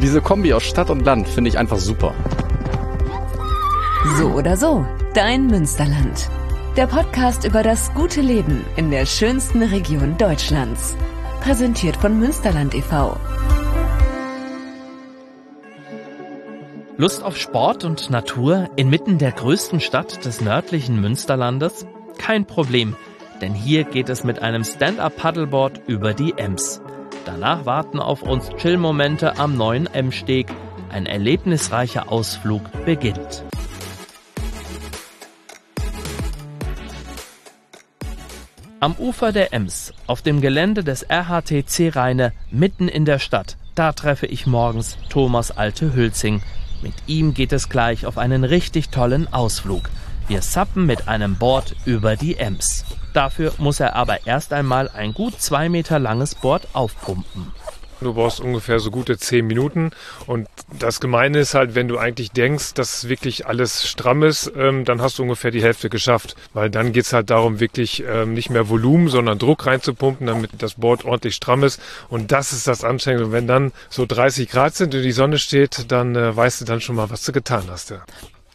Diese Kombi aus Stadt und Land finde ich einfach super. So oder so, dein Münsterland. Der Podcast über das gute Leben in der schönsten Region Deutschlands. Präsentiert von Münsterland e.V. Lust auf Sport und Natur inmitten der größten Stadt des nördlichen Münsterlandes? Kein Problem, denn hier geht es mit einem Stand-up-Paddleboard über die Ems. Danach warten auf uns Chill-Momente am neuen Emsteg. Ein erlebnisreicher Ausflug beginnt. Am Ufer der Ems, auf dem Gelände des RHTC Rheine, mitten in der Stadt, da treffe ich morgens Thomas Alte Hülzing. Mit ihm geht es gleich auf einen richtig tollen Ausflug. Wir sappen mit einem Board über die Ems. Dafür muss er aber erst einmal ein gut zwei Meter langes Board aufpumpen. Du brauchst ungefähr so gute zehn Minuten. Und das Gemeine ist halt, wenn du eigentlich denkst, dass wirklich alles stramm ist, ähm, dann hast du ungefähr die Hälfte geschafft. Weil dann geht es halt darum, wirklich ähm, nicht mehr Volumen, sondern Druck reinzupumpen, damit das Board ordentlich stramm ist. Und das ist das Anstrengende. Und wenn dann so 30 Grad sind und die Sonne steht, dann äh, weißt du dann schon mal, was du getan hast. Ja.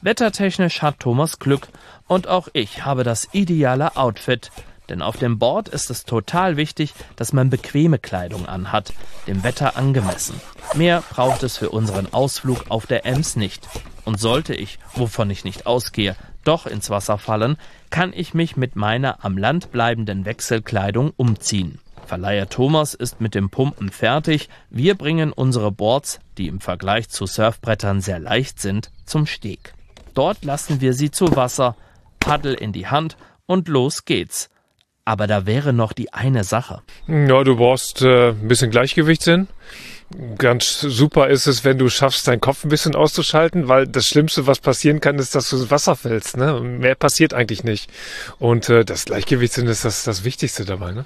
Wettertechnisch hat Thomas Glück und auch ich habe das ideale Outfit. Denn auf dem Board ist es total wichtig, dass man bequeme Kleidung anhat, dem Wetter angemessen. Mehr braucht es für unseren Ausflug auf der Ems nicht. Und sollte ich, wovon ich nicht ausgehe, doch ins Wasser fallen, kann ich mich mit meiner am Land bleibenden Wechselkleidung umziehen. Verleiher Thomas ist mit dem Pumpen fertig. Wir bringen unsere Boards, die im Vergleich zu Surfbrettern sehr leicht sind, zum Steg. Dort lassen wir sie zu Wasser, Paddel in die Hand und los geht's. Aber da wäre noch die eine Sache. Ja, du brauchst äh, ein bisschen Gleichgewichtssinn. Ganz super ist es, wenn du schaffst, deinen Kopf ein bisschen auszuschalten, weil das Schlimmste, was passieren kann, ist, dass du ins Wasser fällst. Ne? Mehr passiert eigentlich nicht. Und äh, das Gleichgewichtssinn ist das, das Wichtigste dabei. Ne?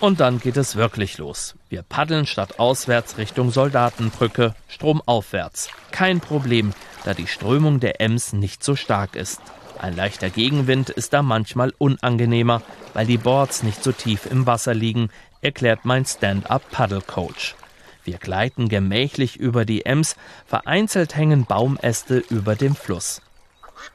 Und dann geht es wirklich los. Wir paddeln statt auswärts Richtung Soldatenbrücke, stromaufwärts. Kein Problem, da die Strömung der Ems nicht so stark ist. Ein leichter Gegenwind ist da manchmal unangenehmer, weil die Boards nicht so tief im Wasser liegen, erklärt mein Stand-up-Paddle-Coach. Wir gleiten gemächlich über die Ems, vereinzelt hängen Baumäste über dem Fluss.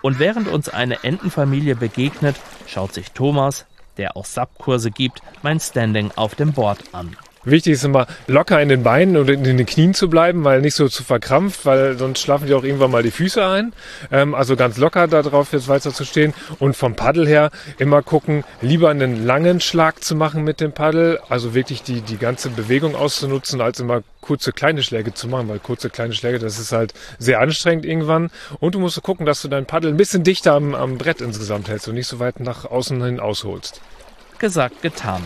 Und während uns eine Entenfamilie begegnet, schaut sich Thomas, der auch Subkurse gibt, mein Standing auf dem Board an. Wichtig ist immer locker in den Beinen und in den Knien zu bleiben, weil nicht so zu verkrampft, weil sonst schlafen die auch irgendwann mal die Füße ein. Ähm, also ganz locker da drauf jetzt weiter zu stehen und vom Paddel her immer gucken, lieber einen langen Schlag zu machen mit dem Paddel, also wirklich die, die ganze Bewegung auszunutzen, als immer kurze kleine Schläge zu machen, weil kurze kleine Schläge, das ist halt sehr anstrengend irgendwann. Und du musst gucken, dass du dein Paddel ein bisschen dichter am, am Brett insgesamt hältst und nicht so weit nach außen hin ausholst. Gesagt, getan.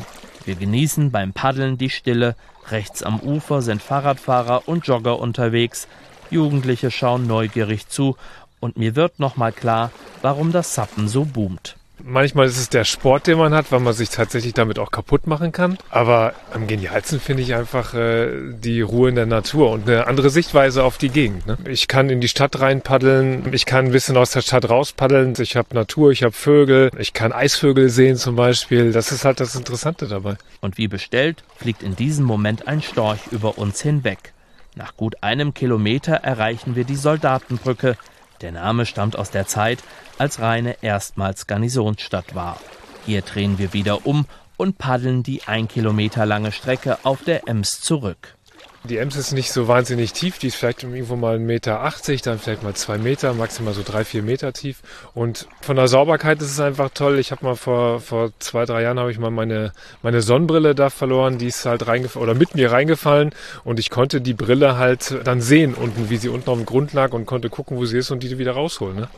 Wir genießen beim Paddeln die Stille. Rechts am Ufer sind Fahrradfahrer und Jogger unterwegs. Jugendliche schauen neugierig zu und mir wird nochmal klar, warum das Sappen so boomt. Manchmal ist es der Sport, den man hat, weil man sich tatsächlich damit auch kaputt machen kann. Aber am genialsten finde ich einfach äh, die Ruhe in der Natur und eine andere Sichtweise auf die Gegend. Ne? Ich kann in die Stadt rein paddeln, ich kann ein bisschen aus der Stadt raus paddeln. Ich habe Natur, ich habe Vögel, ich kann Eisvögel sehen zum Beispiel. Das ist halt das Interessante dabei. Und wie bestellt, fliegt in diesem Moment ein Storch über uns hinweg. Nach gut einem Kilometer erreichen wir die Soldatenbrücke, der Name stammt aus der Zeit, als Rheine erstmals Garnisonsstadt war. Hier drehen wir wieder um und paddeln die ein Kilometer lange Strecke auf der Ems zurück. Die Ems ist nicht so wahnsinnig tief, die ist vielleicht irgendwo mal 1,80 Meter, dann vielleicht mal zwei Meter, maximal so drei, vier Meter tief. Und von der Sauberkeit ist es einfach toll. Ich habe mal vor, vor zwei, drei Jahren habe ich mal meine, meine Sonnenbrille da verloren, die ist halt reingefallen oder mit mir reingefallen und ich konnte die Brille halt dann sehen unten, wie sie unten auf dem Grund lag und konnte gucken, wo sie ist und die wieder rausholen. Ne?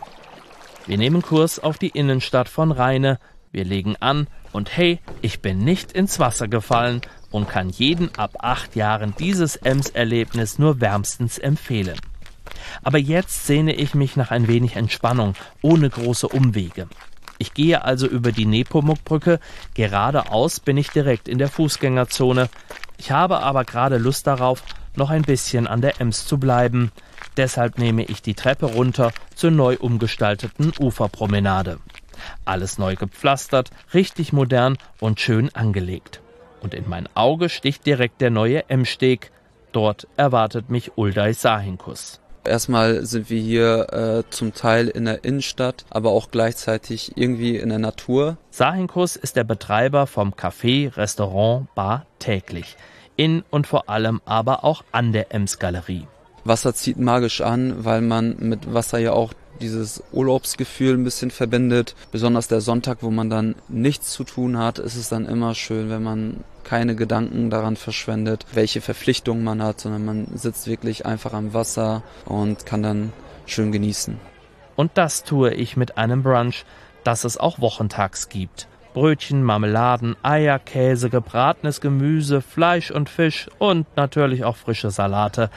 Wir nehmen Kurs auf die Innenstadt von Rheine. Wir legen an und hey, ich bin nicht ins Wasser gefallen, und kann jeden ab acht Jahren dieses Ems-Erlebnis nur wärmstens empfehlen. Aber jetzt sehne ich mich nach ein wenig Entspannung, ohne große Umwege. Ich gehe also über die Nepomuk-Brücke, geradeaus bin ich direkt in der Fußgängerzone. Ich habe aber gerade Lust darauf, noch ein bisschen an der Ems zu bleiben. Deshalb nehme ich die Treppe runter zur neu umgestalteten Uferpromenade. Alles neu gepflastert, richtig modern und schön angelegt und in mein Auge sticht direkt der neue M-Steg. Dort erwartet mich Uldai Sahinkus. Erstmal sind wir hier äh, zum Teil in der Innenstadt, aber auch gleichzeitig irgendwie in der Natur. Sahinkus ist der Betreiber vom Café, Restaurant, Bar täglich. In und vor allem aber auch an der Ems-Galerie. Wasser zieht magisch an, weil man mit Wasser ja auch dieses Urlaubsgefühl ein bisschen verbindet. Besonders der Sonntag, wo man dann nichts zu tun hat, ist es dann immer schön, wenn man keine Gedanken daran verschwendet, welche Verpflichtungen man hat, sondern man sitzt wirklich einfach am Wasser und kann dann schön genießen. Und das tue ich mit einem Brunch, das es auch wochentags gibt. Brötchen, Marmeladen, Eier, Käse, gebratenes Gemüse, Fleisch und Fisch und natürlich auch frische Salate.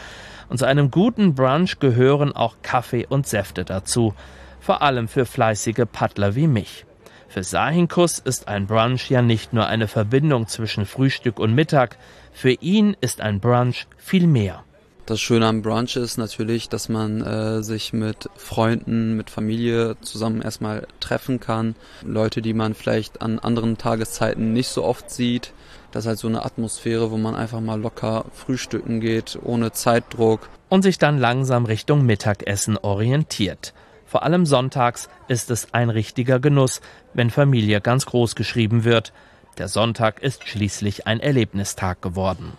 Und zu einem guten Brunch gehören auch Kaffee und Säfte dazu, vor allem für fleißige Paddler wie mich. Für Sahinkus ist ein Brunch ja nicht nur eine Verbindung zwischen Frühstück und Mittag, für ihn ist ein Brunch viel mehr. Das Schöne am Brunch ist natürlich, dass man äh, sich mit Freunden, mit Familie zusammen erstmal treffen kann. Leute, die man vielleicht an anderen Tageszeiten nicht so oft sieht. Das ist halt so eine Atmosphäre, wo man einfach mal locker frühstücken geht, ohne Zeitdruck. Und sich dann langsam Richtung Mittagessen orientiert. Vor allem sonntags ist es ein richtiger Genuss, wenn Familie ganz groß geschrieben wird. Der Sonntag ist schließlich ein Erlebnistag geworden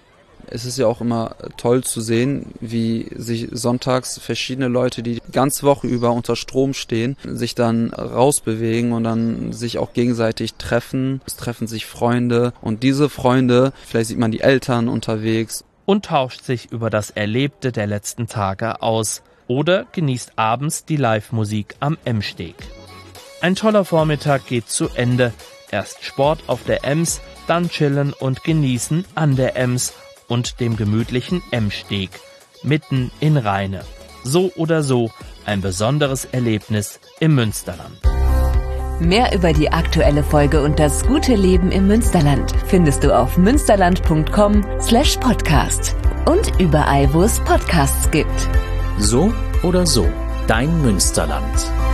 es ist ja auch immer toll zu sehen, wie sich sonntags verschiedene Leute, die ganze Woche über unter Strom stehen, sich dann rausbewegen und dann sich auch gegenseitig treffen. Es treffen sich Freunde und diese Freunde, vielleicht sieht man die Eltern unterwegs. Und tauscht sich über das Erlebte der letzten Tage aus oder genießt abends die Live-Musik am M-Steg. Ein toller Vormittag geht zu Ende. Erst Sport auf der Ems, dann chillen und genießen an der Ems und dem gemütlichen Emsteg, mitten in Rheine. So oder so ein besonderes Erlebnis im Münsterland. Mehr über die aktuelle Folge und das gute Leben im Münsterland findest du auf münsterland.com slash podcast und überall, wo es Podcasts gibt. So oder so, dein Münsterland.